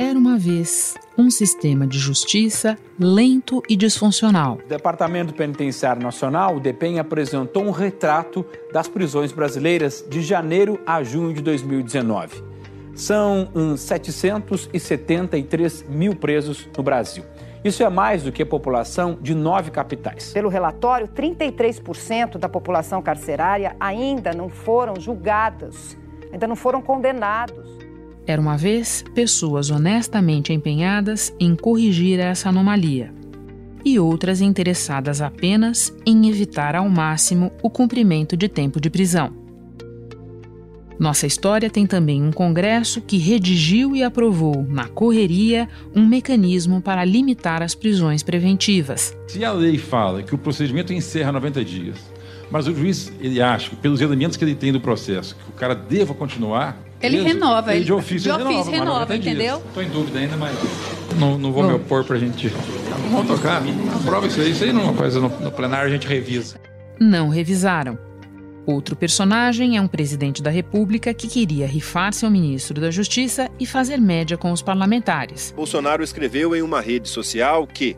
Era uma vez um sistema de justiça lento e disfuncional. O Departamento Penitenciário Nacional, o DEPEN, apresentou um retrato das prisões brasileiras de janeiro a junho de 2019. São uns 773 mil presos no Brasil. Isso é mais do que a população de nove capitais. Pelo relatório, 33% da população carcerária ainda não foram julgadas, ainda não foram condenados. Era uma vez pessoas honestamente empenhadas em corrigir essa anomalia e outras interessadas apenas em evitar ao máximo o cumprimento de tempo de prisão. Nossa história tem também um Congresso que redigiu e aprovou, na correria, um mecanismo para limitar as prisões preventivas. Se a lei fala que o procedimento encerra 90 dias, mas o juiz ele acha, pelos elementos que ele tem do processo, que o cara deva continuar, ele renova. Ele de ofício, de ofício renova, renova entendeu? Estou em dúvida ainda, mas não, não vou não. me opor para a gente. Vamos tocar. Aprova isso aí. Isso aí não é uma coisa no, no plenário a gente revisa. Não revisaram. Outro personagem é um presidente da República que queria rifar-se ao ministro da Justiça e fazer média com os parlamentares. Bolsonaro escreveu em uma rede social que,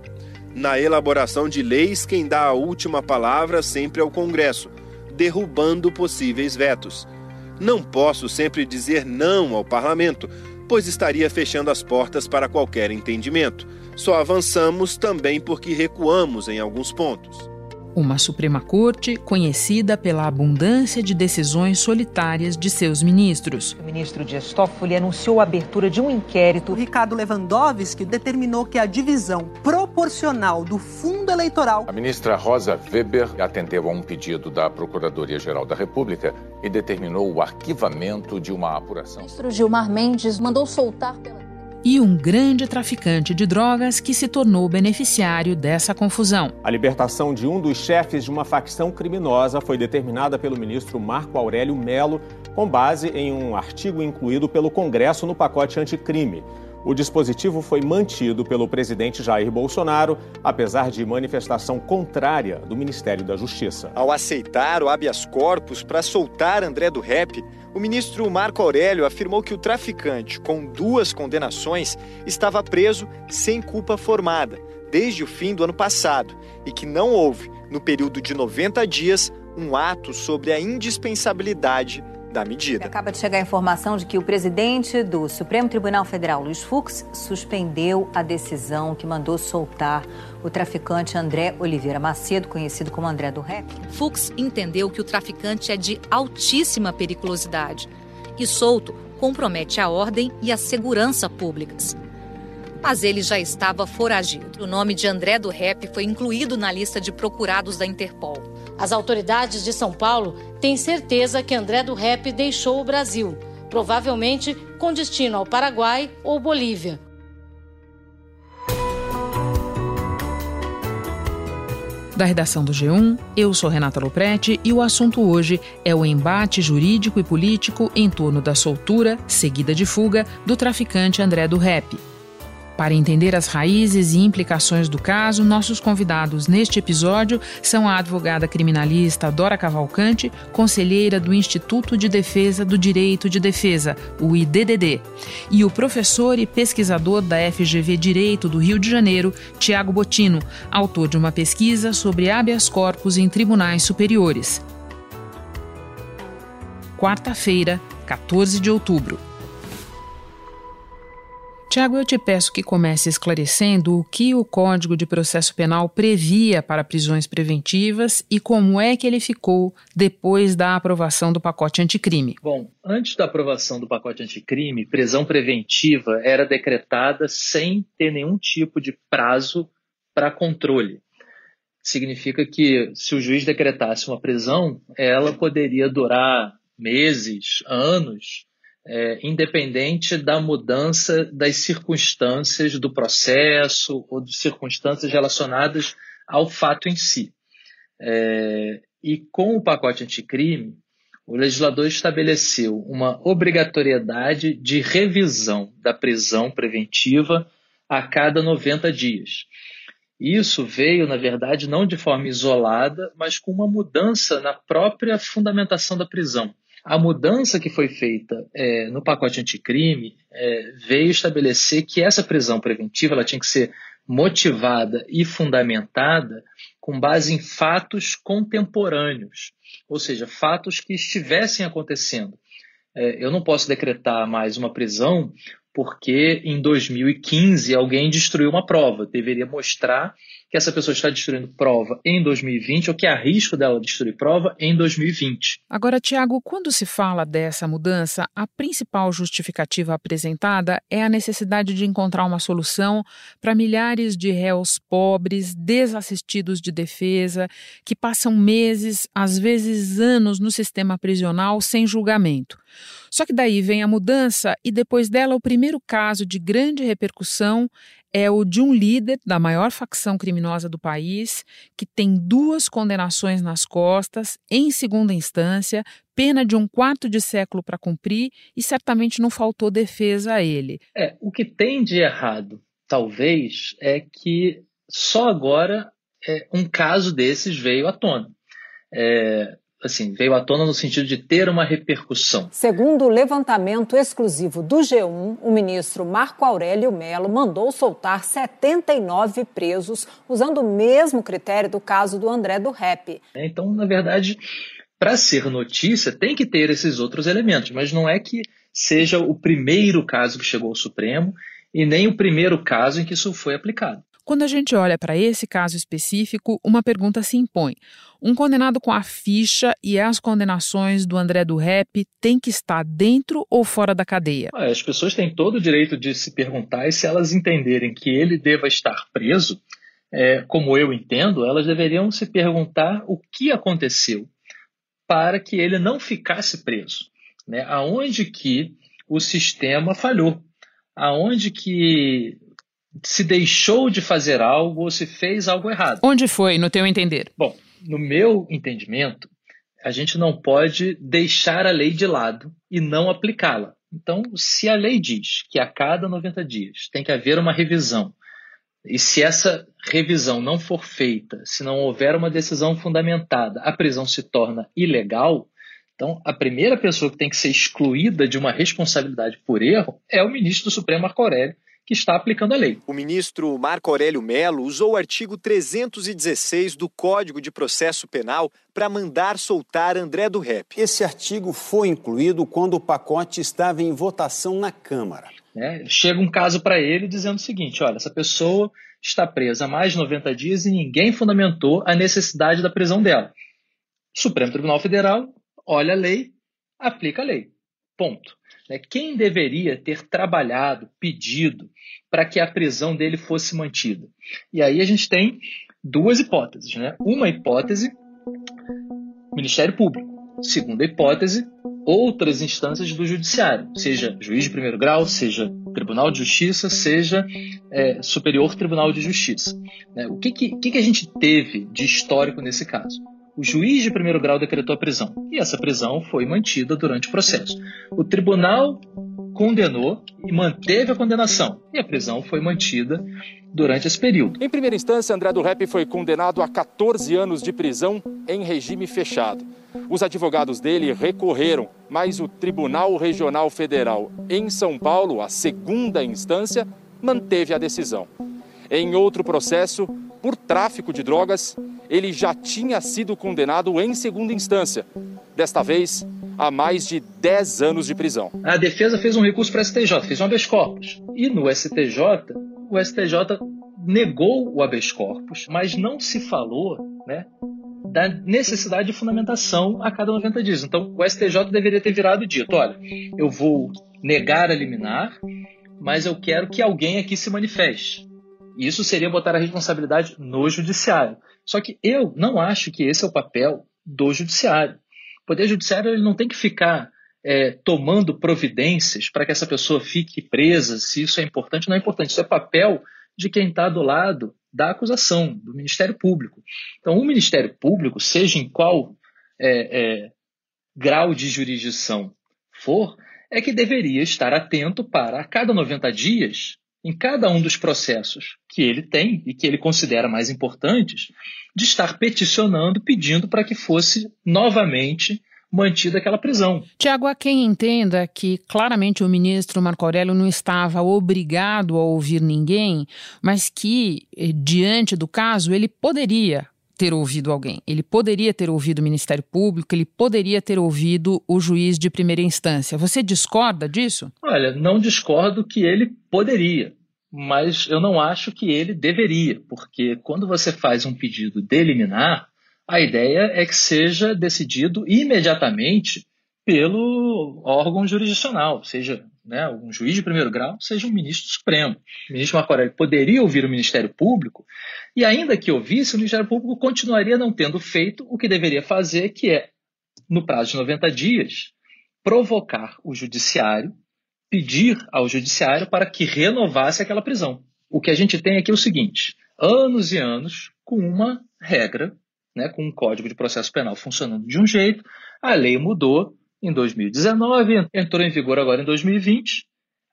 na elaboração de leis, quem dá a última palavra sempre é o Congresso, derrubando possíveis vetos. Não posso sempre dizer não ao parlamento, pois estaria fechando as portas para qualquer entendimento. Só avançamos também porque recuamos em alguns pontos. Uma Suprema Corte conhecida pela abundância de decisões solitárias de seus ministros. O ministro Dias Toffoli anunciou a abertura de um inquérito. O Ricardo Lewandowski determinou que a divisão proporcional do fundo eleitoral. A ministra Rosa Weber atendeu a um pedido da Procuradoria-Geral da República e determinou o arquivamento de uma apuração. O ministro Gilmar Mendes mandou soltar pela e um grande traficante de drogas que se tornou beneficiário dessa confusão. A libertação de um dos chefes de uma facção criminosa foi determinada pelo ministro Marco Aurélio Melo, com base em um artigo incluído pelo Congresso no pacote anticrime. O dispositivo foi mantido pelo presidente Jair Bolsonaro, apesar de manifestação contrária do Ministério da Justiça. Ao aceitar o habeas corpus para soltar André do Rep, o ministro Marco Aurélio afirmou que o traficante, com duas condenações, estava preso sem culpa formada desde o fim do ano passado e que não houve, no período de 90 dias, um ato sobre a indispensabilidade da medida. Acaba de chegar a informação de que o presidente do Supremo Tribunal Federal, Luiz Fux, suspendeu a decisão que mandou soltar o traficante André Oliveira Macedo, conhecido como André do Rap. Fux entendeu que o traficante é de altíssima periculosidade e solto compromete a ordem e a segurança públicas. Mas ele já estava foragido. O nome de André do Rep foi incluído na lista de procurados da Interpol. As autoridades de São Paulo têm certeza que André do Rep deixou o Brasil, provavelmente com destino ao Paraguai ou Bolívia. Da redação do G1, eu sou Renata Loprete e o assunto hoje é o embate jurídico e político em torno da soltura, seguida de fuga, do traficante André do Rep. Para entender as raízes e implicações do caso, nossos convidados neste episódio são a advogada criminalista Dora Cavalcante, conselheira do Instituto de Defesa do Direito de Defesa, o IDDD, e o professor e pesquisador da FGV Direito do Rio de Janeiro, Tiago Botino, autor de uma pesquisa sobre habeas corpus em tribunais superiores. Quarta-feira, 14 de outubro. Tiago, eu te peço que comece esclarecendo o que o Código de Processo Penal previa para prisões preventivas e como é que ele ficou depois da aprovação do pacote anticrime. Bom, antes da aprovação do pacote anticrime, prisão preventiva era decretada sem ter nenhum tipo de prazo para controle. Significa que se o juiz decretasse uma prisão, ela poderia durar meses, anos, é, independente da mudança das circunstâncias do processo ou de circunstâncias relacionadas ao fato em si. É, e com o pacote anticrime, o legislador estabeleceu uma obrigatoriedade de revisão da prisão preventiva a cada 90 dias. Isso veio, na verdade, não de forma isolada, mas com uma mudança na própria fundamentação da prisão. A mudança que foi feita é, no pacote anticrime é, veio estabelecer que essa prisão preventiva ela tinha que ser motivada e fundamentada com base em fatos contemporâneos, ou seja, fatos que estivessem acontecendo. É, eu não posso decretar mais uma prisão porque em 2015 alguém destruiu uma prova. Deveria mostrar que essa pessoa está destruindo prova em 2020 ou que há risco dela destruir prova em 2020. Agora, Tiago, quando se fala dessa mudança, a principal justificativa apresentada é a necessidade de encontrar uma solução para milhares de réus pobres, desassistidos de defesa, que passam meses, às vezes anos, no sistema prisional sem julgamento. Só que daí vem a mudança e depois dela o primeiro caso de grande repercussão é o de um líder da maior facção criminosa do país, que tem duas condenações nas costas, em segunda instância, pena de um quarto de século para cumprir e certamente não faltou defesa a ele. É, o que tem de errado, talvez, é que só agora é, um caso desses veio à tona. É, assim, veio à tona no sentido de ter uma repercussão. Segundo o levantamento exclusivo do G1, o ministro Marco Aurélio Mello mandou soltar 79 presos usando o mesmo critério do caso do André do Rep. Então, na verdade, para ser notícia, tem que ter esses outros elementos, mas não é que seja o primeiro caso que chegou ao Supremo e nem o primeiro caso em que isso foi aplicado. Quando a gente olha para esse caso específico, uma pergunta se impõe. Um condenado com a ficha e as condenações do André do Rep tem que estar dentro ou fora da cadeia? As pessoas têm todo o direito de se perguntar e se elas entenderem que ele deva estar preso, é, como eu entendo, elas deveriam se perguntar o que aconteceu para que ele não ficasse preso. Né? Aonde que o sistema falhou? Aonde que se deixou de fazer algo ou se fez algo errado? Onde foi, no teu entender? Bom, no meu entendimento, a gente não pode deixar a lei de lado e não aplicá-la. Então, se a lei diz que a cada 90 dias tem que haver uma revisão, e se essa revisão não for feita, se não houver uma decisão fundamentada, a prisão se torna ilegal, então a primeira pessoa que tem que ser excluída de uma responsabilidade por erro é o ministro do Supremo Marco Aurélio, que está aplicando a lei. O ministro Marco Aurélio Melo usou o artigo 316 do Código de Processo Penal para mandar soltar André do Rep. Esse artigo foi incluído quando o pacote estava em votação na Câmara. É, chega um caso para ele dizendo o seguinte: olha, essa pessoa está presa há mais de 90 dias e ninguém fundamentou a necessidade da prisão dela. Supremo Tribunal Federal olha a lei, aplica a lei. Ponto. Né? Quem deveria ter trabalhado, pedido para que a prisão dele fosse mantida? E aí a gente tem duas hipóteses. Né? Uma hipótese, Ministério Público. Segunda hipótese, outras instâncias do Judiciário, seja juiz de primeiro grau, seja Tribunal de Justiça, seja é, Superior Tribunal de Justiça. Né? O que, que, que a gente teve de histórico nesse caso? O juiz de primeiro grau decretou a prisão e essa prisão foi mantida durante o processo. O tribunal condenou e manteve a condenação e a prisão foi mantida durante esse período. Em primeira instância, André do Rep foi condenado a 14 anos de prisão em regime fechado. Os advogados dele recorreram, mas o Tribunal Regional Federal em São Paulo, a segunda instância, manteve a decisão. Em outro processo, por tráfico de drogas, ele já tinha sido condenado em segunda instância, desta vez a mais de 10 anos de prisão. A defesa fez um recurso para o STJ, fez um habeas corpus. E no STJ, o STJ negou o habeas corpus, mas não se falou né, da necessidade de fundamentação a cada 90 dias. Então, o STJ deveria ter virado dito: olha, eu vou negar a liminar, mas eu quero que alguém aqui se manifeste. Isso seria botar a responsabilidade no judiciário. Só que eu não acho que esse é o papel do judiciário. O poder judiciário ele não tem que ficar é, tomando providências para que essa pessoa fique presa, se isso é importante ou não é importante. Isso é papel de quem está do lado da acusação, do Ministério Público. Então, o Ministério Público, seja em qual é, é, grau de jurisdição for, é que deveria estar atento para, a cada 90 dias, em cada um dos processos que ele tem e que ele considera mais importantes, de estar peticionando, pedindo para que fosse novamente mantida aquela prisão. Tiago, há quem entenda que claramente o ministro Marco Aurélio não estava obrigado a ouvir ninguém, mas que, eh, diante do caso, ele poderia ter ouvido alguém. Ele poderia ter ouvido o Ministério Público, ele poderia ter ouvido o juiz de primeira instância. Você discorda disso? Olha, não discordo que ele poderia, mas eu não acho que ele deveria, porque quando você faz um pedido de eliminar, a ideia é que seja decidido imediatamente pelo órgão jurisdicional, seja né, um juiz de primeiro grau, seja um ministro supremo. O ministro Marco Aurélio poderia ouvir o Ministério Público e, ainda que ouvisse, o Ministério Público continuaria não tendo feito o que deveria fazer, que é, no prazo de 90 dias, provocar o judiciário, pedir ao judiciário para que renovasse aquela prisão. O que a gente tem aqui é o seguinte: anos e anos com uma regra né, com um código de processo penal funcionando de um jeito, a lei mudou em 2019, entrou em vigor agora em 2020.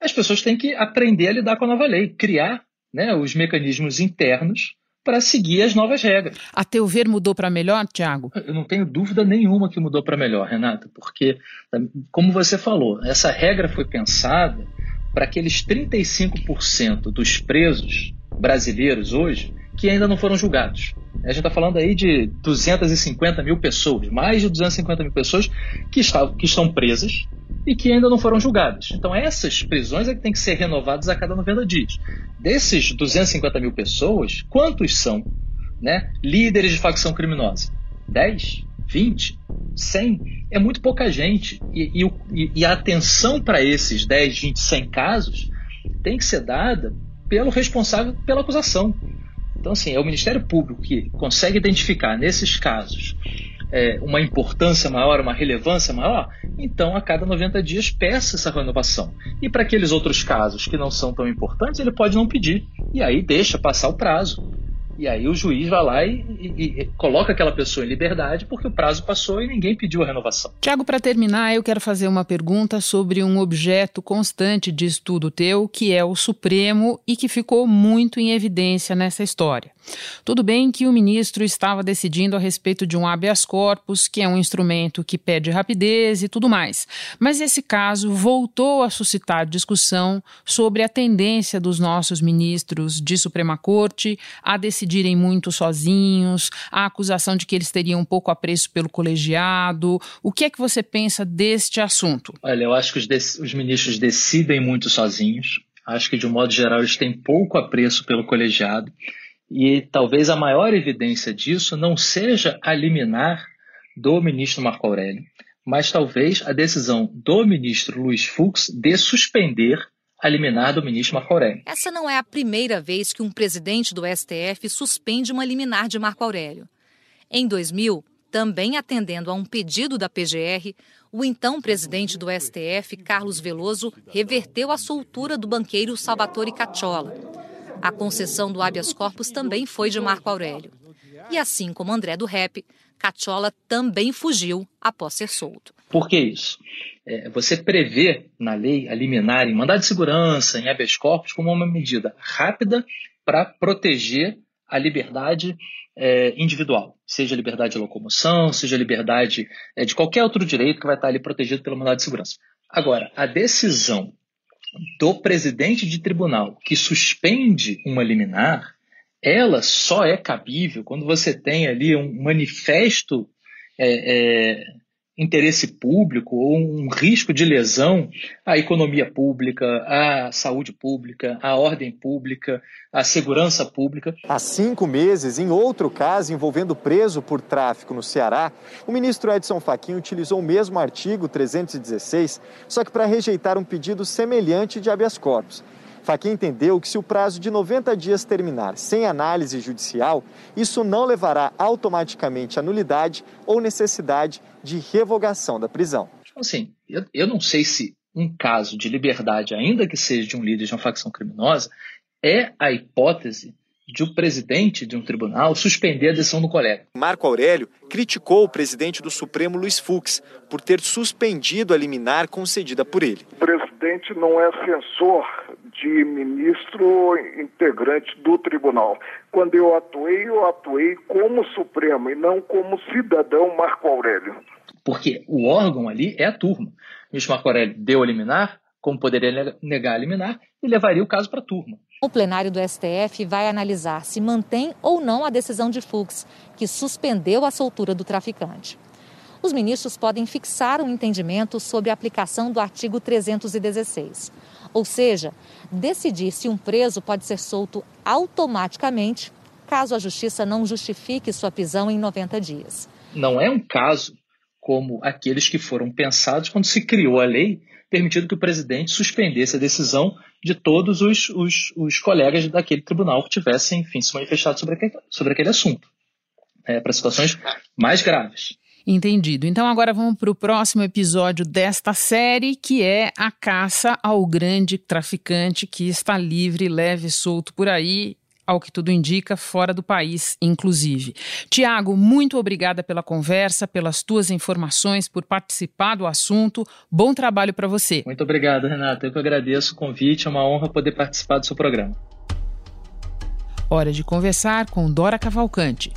As pessoas têm que aprender a lidar com a nova lei, criar né, os mecanismos internos para seguir as novas regras. A teu ver mudou para melhor, Tiago? Eu não tenho dúvida nenhuma que mudou para melhor, Renata, porque, como você falou, essa regra foi pensada para aqueles 35% dos presos brasileiros hoje que ainda não foram julgados. A gente está falando aí de 250 mil pessoas, mais de 250 mil pessoas que, está, que estão presas e que ainda não foram julgadas. Então, essas prisões é que têm que ser renovadas a cada 90 dias. Desses 250 mil pessoas, quantos são né, líderes de facção criminosa? 10? 20? 100? É muito pouca gente. E, e, e a atenção para esses 10, 20, 100 casos tem que ser dada pelo responsável pela acusação. Então, assim, é o Ministério Público que consegue identificar nesses casos é, uma importância maior, uma relevância maior, então a cada 90 dias peça essa renovação. E para aqueles outros casos que não são tão importantes, ele pode não pedir. E aí deixa passar o prazo. E aí o juiz vai lá e, e, e, coloca aquela pessoa em liberdade porque o prazo passou e ninguém pediu a renovação. Tiago, para terminar, eu quero fazer uma pergunta sobre um objeto constante de estudo teu, que é o Supremo e que ficou muito em evidência nessa história. Tudo bem que o ministro estava decidindo a respeito de um habeas corpus, que é um instrumento que pede rapidez e tudo mais. Mas esse caso voltou a suscitar discussão sobre a tendência dos nossos ministros de Suprema Corte a decidirem muito sozinhos, a acusação de que eles teriam pouco apreço pelo colegiado. O que é que você pensa deste assunto? Olha, eu acho que os, os ministros decidem muito sozinhos. Acho que, de um modo geral, eles têm pouco apreço pelo colegiado. E talvez a maior evidência disso não seja a liminar do ministro Marco Aurélio, mas talvez a decisão do ministro Luiz Fux de suspender a liminar do ministro Marco Aurélio. Essa não é a primeira vez que um presidente do STF suspende uma liminar de Marco Aurélio. Em 2000, também atendendo a um pedido da PGR, o então presidente do STF, Carlos Veloso, reverteu a soltura do banqueiro Salvatore Cacciola. A concessão do habeas corpus também foi de Marco Aurélio. E assim como André do Rep, Cacciola também fugiu após ser solto. Por que isso? É, você prevê na lei a liminar em mandado de segurança, em habeas corpus, como uma medida rápida para proteger a liberdade é, individual, seja a liberdade de locomoção, seja a liberdade é, de qualquer outro direito que vai estar ali protegido pelo mandado de segurança. Agora, a decisão do presidente de tribunal que suspende uma liminar, ela só é cabível quando você tem ali um manifesto é, é, interesse público ou um risco de lesão à economia pública, à saúde pública, à ordem pública, à segurança pública. Há cinco meses, em outro caso envolvendo preso por tráfico no Ceará, o ministro Edson Fachin utilizou o mesmo artigo 316, só que para rejeitar um pedido semelhante de habeas corpus. Fachin entendeu que se o prazo de 90 dias terminar sem análise judicial, isso não levará automaticamente à nulidade ou necessidade de revogação da prisão. Então, assim, eu, eu não sei se um caso de liberdade, ainda que seja de um líder de uma facção criminosa, é a hipótese de o um presidente de um tribunal suspender a decisão do colega. Marco Aurélio criticou o presidente do Supremo, Luiz Fux, por ter suspendido a liminar concedida por ele. O presidente não é censor de ministro integrante do tribunal. Quando eu atuei, eu atuei como Supremo e não como cidadão Marco Aurélio. porque o órgão ali é a turma. O ministro Marco Aurélio deu a liminar, como poderia negar a liminar, e levaria o caso para a turma. O plenário do STF vai analisar se mantém ou não a decisão de Fux, que suspendeu a soltura do traficante. Os ministros podem fixar um entendimento sobre a aplicação do artigo 316, ou seja, decidir se um preso pode ser solto automaticamente caso a justiça não justifique sua prisão em 90 dias. Não é um caso como aqueles que foram pensados quando se criou a lei, permitindo que o presidente suspendesse a decisão de todos os, os, os colegas daquele tribunal que tivessem, enfim, se manifestado sobre aquele, sobre aquele assunto. É, para situações mais graves. Entendido. Então agora vamos para o próximo episódio desta série, que é a caça ao grande traficante que está livre, leve e solto por aí ao que tudo indica, fora do país, inclusive. Tiago, muito obrigada pela conversa, pelas tuas informações, por participar do assunto. Bom trabalho para você. Muito obrigado, Renata. Eu que agradeço o convite. É uma honra poder participar do seu programa. Hora de conversar com Dora Cavalcante.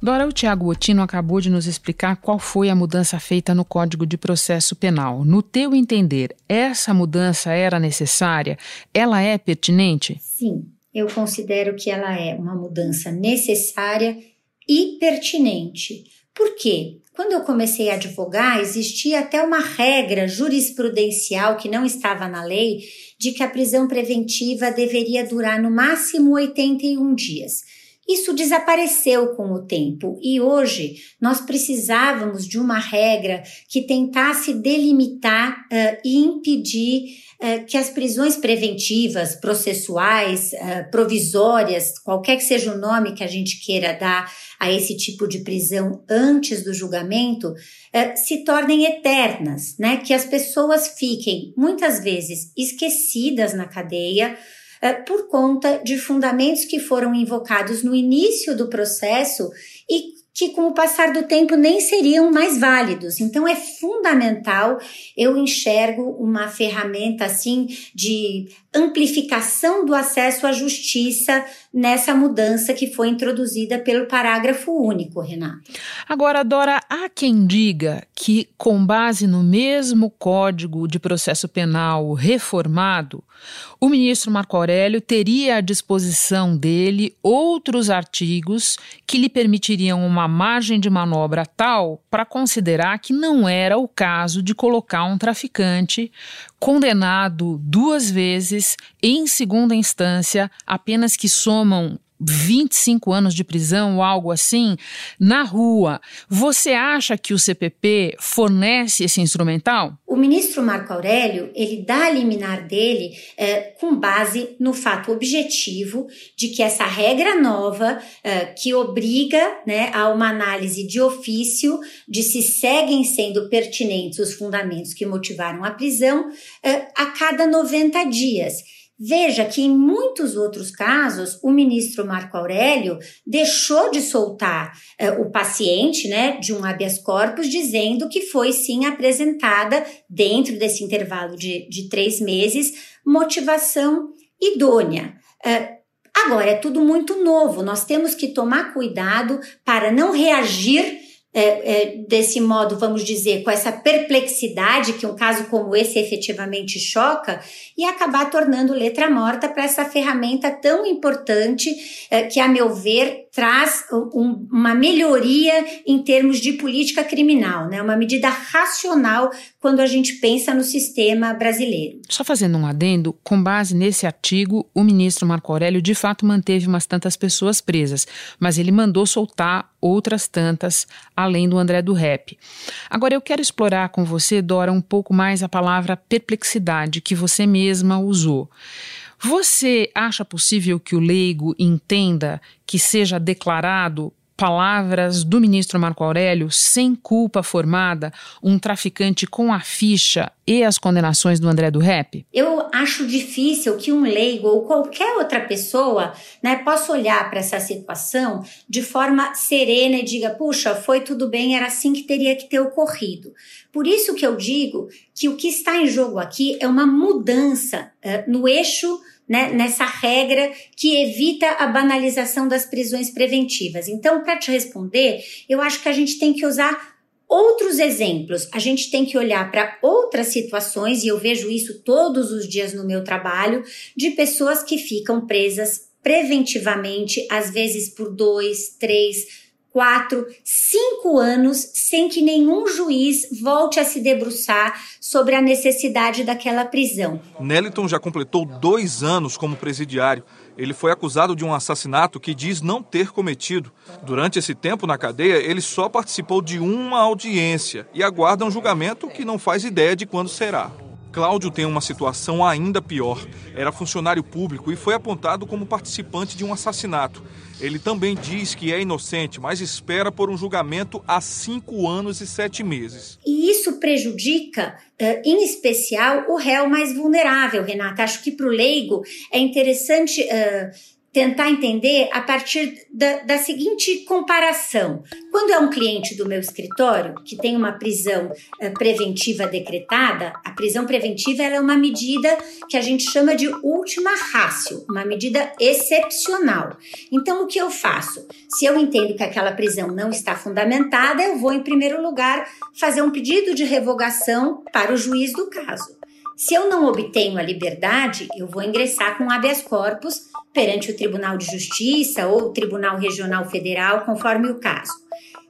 Dora, o Tiago Otino acabou de nos explicar qual foi a mudança feita no Código de Processo Penal. No teu entender, essa mudança era necessária? Ela é pertinente? Sim, eu considero que ela é uma mudança necessária e pertinente. Por quê? Quando eu comecei a advogar, existia até uma regra jurisprudencial que não estava na lei de que a prisão preventiva deveria durar no máximo 81 dias. Isso desapareceu com o tempo e hoje nós precisávamos de uma regra que tentasse delimitar uh, e impedir uh, que as prisões preventivas, processuais, uh, provisórias, qualquer que seja o nome que a gente queira dar a esse tipo de prisão antes do julgamento, se tornem eternas, né? Que as pessoas fiquem muitas vezes esquecidas na cadeia por conta de fundamentos que foram invocados no início do processo e que com o passar do tempo nem seriam mais válidos. Então é fundamental, eu enxergo uma ferramenta assim de amplificação do acesso à justiça nessa mudança que foi introduzida pelo parágrafo único, Renato. Agora, Dora, há quem diga que, com base no mesmo Código de Processo Penal reformado, o ministro Marco Aurélio teria à disposição dele outros artigos que lhe permitiriam uma margem de manobra tal para considerar que não era o caso de colocar um traficante condenado duas vezes em segunda instância, apenas que somam 25 anos de prisão ou algo assim, na rua. Você acha que o CPP fornece esse instrumental? O ministro Marco Aurélio, ele dá a liminar dele é, com base no fato objetivo de que essa regra nova é, que obriga né, a uma análise de ofício de se seguem sendo pertinentes os fundamentos que motivaram a prisão é, a cada 90 dias. Veja que em muitos outros casos, o ministro Marco Aurélio deixou de soltar eh, o paciente né, de um habeas corpus, dizendo que foi sim apresentada, dentro desse intervalo de, de três meses, motivação idônea. Eh, agora, é tudo muito novo, nós temos que tomar cuidado para não reagir é, é, desse modo, vamos dizer, com essa perplexidade que um caso como esse efetivamente choca e acabar tornando letra morta para essa ferramenta tão importante é, que, a meu ver, traz um, uma melhoria em termos de política criminal, né? uma medida racional quando a gente pensa no sistema brasileiro. Só fazendo um adendo, com base nesse artigo, o ministro Marco Aurélio de fato manteve umas tantas pessoas presas, mas ele mandou soltar outras tantas, além do André do Rep. Agora eu quero explorar com você, Dora, um pouco mais a palavra perplexidade que você mesma usou. Você acha possível que o leigo entenda que seja declarado palavras do ministro Marco Aurélio, sem culpa formada, um traficante com a ficha e as condenações do André do Rep? Eu acho difícil que um leigo ou qualquer outra pessoa né, possa olhar para essa situação de forma serena e diga: puxa, foi tudo bem, era assim que teria que ter ocorrido. Por isso que eu digo que o que está em jogo aqui é uma mudança uh, no eixo né, nessa regra que evita a banalização das prisões preventivas. Então, para te responder, eu acho que a gente tem que usar outros exemplos. A gente tem que olhar para outras situações, e eu vejo isso todos os dias no meu trabalho, de pessoas que ficam presas preventivamente, às vezes por dois, três, quatro, cinco anos sem que nenhum juiz volte a se debruçar sobre a necessidade daquela prisão. Neliton já completou dois anos como presidiário. Ele foi acusado de um assassinato que diz não ter cometido. Durante esse tempo na cadeia, ele só participou de uma audiência e aguarda um julgamento que não faz ideia de quando será. Cláudio tem uma situação ainda pior. Era funcionário público e foi apontado como participante de um assassinato. Ele também diz que é inocente, mas espera por um julgamento há cinco anos e sete meses. E isso prejudica, uh, em especial, o réu mais vulnerável, Renata. Acho que para o leigo é interessante. Uh, tentar entender a partir da, da, seguinte comparação. Quando é um cliente do meu escritório que tem uma prisão uh, preventiva decretada, a prisão preventiva é uma medida que a gente chama de última rácio, uma medida excepcional. Então, o que eu faço? Se eu entendo que aquela prisão não está fundamentada, eu vou, em primeiro lugar, fazer um pedido de revogação para o juiz do caso. Se eu não obtenho a liberdade, eu vou ingressar com habeas corpus perante o Tribunal de Justiça ou o Tribunal Regional Federal, conforme o caso.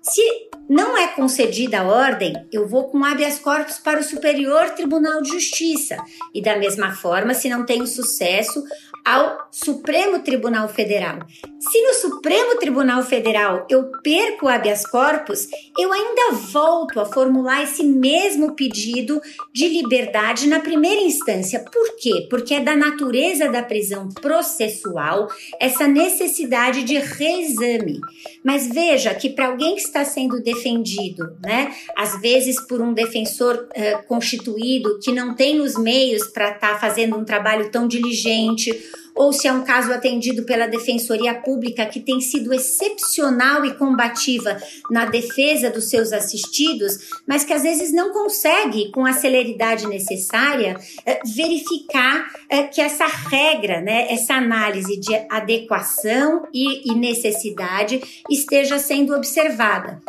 Se não é concedida a ordem, eu vou com habeas corpus para o Superior Tribunal de Justiça. E da mesma forma, se não tenho sucesso, ao Supremo Tribunal Federal. Se no Supremo Tribunal Federal eu perco o habeas corpus, eu ainda volto a formular esse mesmo pedido de liberdade na primeira instância. Por quê? Porque é da natureza da prisão processual essa necessidade de reexame. Mas veja que para alguém que está sendo defendido, né, às vezes por um defensor uh, constituído que não tem os meios para estar tá fazendo um trabalho tão diligente, ou se é um caso atendido pela Defensoria Pública que tem sido excepcional e combativa na defesa dos seus assistidos, mas que às vezes não consegue, com a celeridade necessária, eh, verificar eh, que essa regra, né, essa análise de adequação e necessidade esteja sendo observada.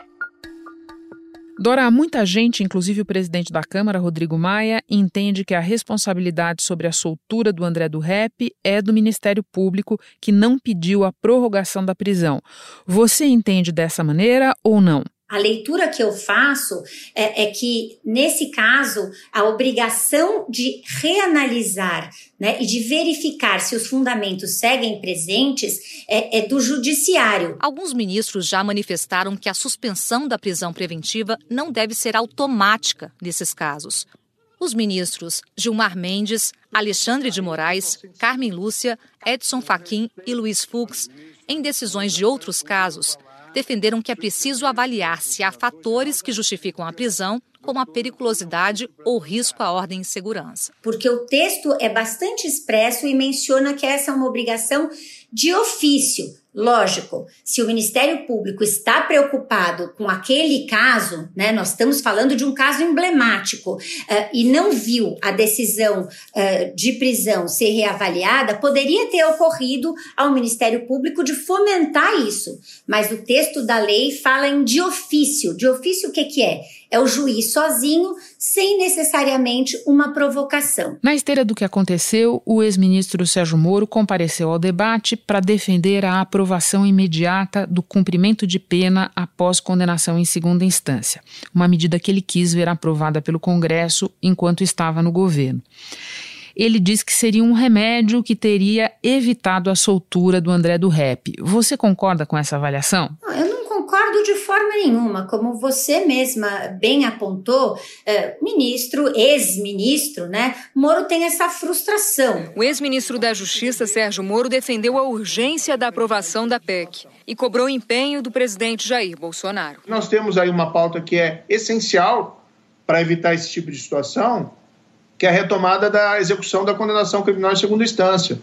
Dora, muita gente, inclusive o presidente da Câmara, Rodrigo Maia, entende que a responsabilidade sobre a soltura do André do Rep é do Ministério Público, que não pediu a prorrogação da prisão. Você entende dessa maneira ou não? A leitura que eu faço é, é, que, nesse caso, a obrigação de reanalisar né, e de verificar se os fundamentos seguem presentes é, é do judiciário. Alguns ministros já manifestaram que a suspensão da prisão preventiva não deve ser automática nesses casos. Os ministros Gilmar Mendes, Alexandre de Moraes, Carmen Lúcia, Edson Fachin e Luiz Fux, em decisões de outros casos, defenderam que é preciso avaliar se há fatores que justificam a prisão, como a periculosidade ou risco à ordem e segurança. Porque o texto é bastante expresso e menciona que essa é uma obrigação de ofício. Lógico, se o Ministério Público está preocupado com aquele caso, né, nós estamos falando de um caso emblemático, uh, e não viu a decisão uh, de prisão ser reavaliada, poderia ter ocorrido ao Ministério Público de fomentar isso. Mas o texto da lei fala em de ofício. De ofício o que, que é? É o juiz sozinho, sem necessariamente uma provocação. Na esteira do que aconteceu, o ex-ministro Sérgio Moro compareceu ao debate para defender a aprovação imediata do cumprimento de pena após condenação em segunda instância, uma medida que ele quis ver aprovada pelo Congresso enquanto estava no governo ele diz que seria um remédio que teria evitado a soltura do André do Rep. Você concorda com essa avaliação? Eu de forma nenhuma. Como você mesma bem apontou, é, ministro, ex-ministro, né? Moro tem essa frustração. O ex-ministro da Justiça, Sérgio Moro, defendeu a urgência da aprovação da PEC e cobrou o empenho do presidente Jair Bolsonaro. Nós temos aí uma pauta que é essencial para evitar esse tipo de situação, que é a retomada da execução da condenação criminal em segunda instância.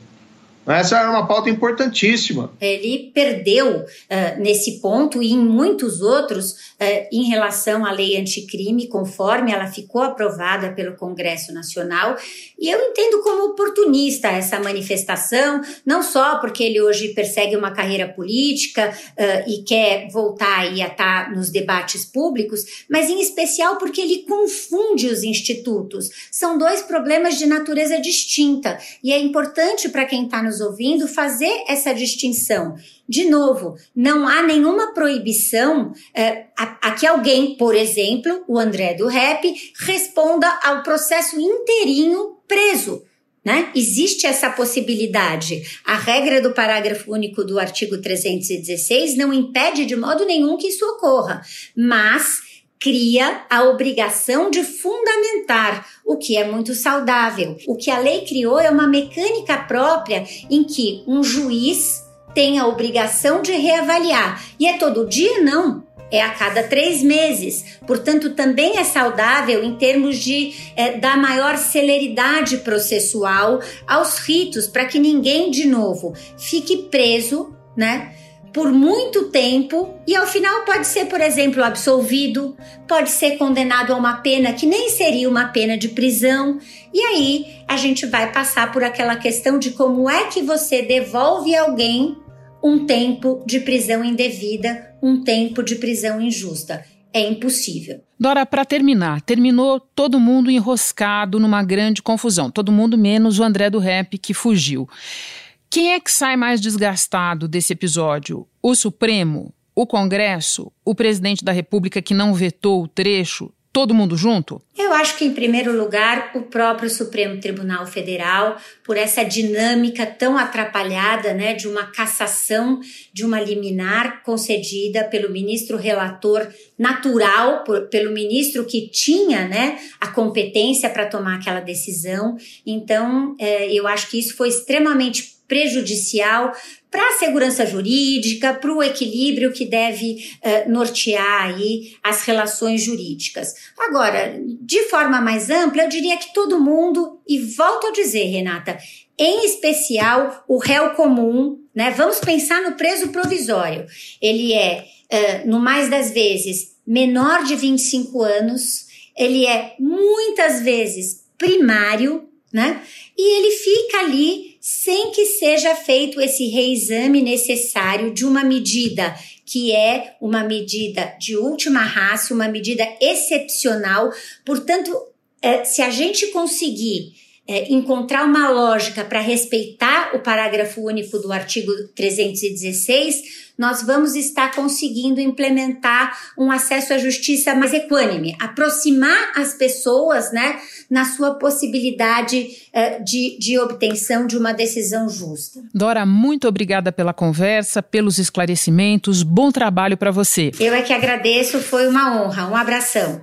Essa era uma pauta importantíssima. Ele perdeu uh, nesse ponto e em muitos outros uh, em relação à lei anticrime, conforme ela ficou aprovada pelo Congresso Nacional. E eu entendo como oportunista essa manifestação, não só porque ele hoje persegue uma carreira política uh, e quer voltar aí a estar nos debates públicos, mas em especial porque ele confunde os institutos. São dois problemas de natureza distinta e é importante para quem está nos nos ouvindo fazer essa distinção. De novo, não há nenhuma proibição é, a, a, que alguém, por exemplo, o André do Rap, responda ao processo inteirinho preso. Né? Existe essa possibilidade. A regra do parágrafo único do artigo 316 não impede de modo nenhum que isso ocorra, mas cria a obrigação de fundamentar, o que é muito saudável. O que a lei criou é uma mecânica própria em que um juiz tem a obrigação de reavaliar. E é todo dia? Não. É a cada três meses. Portanto, também é saudável em termos de é, dar maior celeridade processual aos ritos, para que ninguém, de novo, fique preso, né? Por muito tempo e ao final pode ser, por exemplo, absolvido, pode ser condenado a uma pena que nem seria uma pena de prisão. E aí a gente vai passar por aquela questão de como é que você devolve alguém um tempo de prisão indevida, um tempo de prisão injusta. É impossível. Dora, para terminar, terminou todo mundo enroscado numa grande confusão, todo mundo menos o André do Rap que fugiu. Quem é que sai mais desgastado desse episódio? O Supremo? O Congresso? O presidente da República que não vetou o trecho? Todo mundo junto? Eu acho que, em primeiro lugar, o próprio Supremo Tribunal Federal, por essa dinâmica tão atrapalhada, né, de uma cassação de uma liminar concedida pelo ministro relator natural, por, pelo ministro que tinha, né, a competência para tomar aquela decisão. Então, é, eu acho que isso foi extremamente prejudicial para a segurança jurídica, para o equilíbrio que deve uh, nortear aí as relações jurídicas. Agora, de forma mais ampla, eu diria que todo mundo, e volto a dizer, Renata, em especial o réu comum, né? Vamos pensar no preso provisório. Ele é, uh, no mais das vezes, menor de 25 anos, ele é muitas vezes primário, né? E ele fica ali sem que seja feito esse reexame necessário de uma medida que é uma medida de última raça, uma medida excepcional. Portanto, é, se a gente conseguir é, encontrar uma lógica para respeitar o parágrafo único do artigo 316, nós vamos estar conseguindo implementar um acesso à justiça mais equânime, aproximar as pessoas, né, na sua possibilidade uh, de, de obtenção de uma decisão justa. Dora, muito obrigada pela conversa, pelos esclarecimentos. Bom trabalho para você. Eu é que agradeço, foi uma honra. Um abração.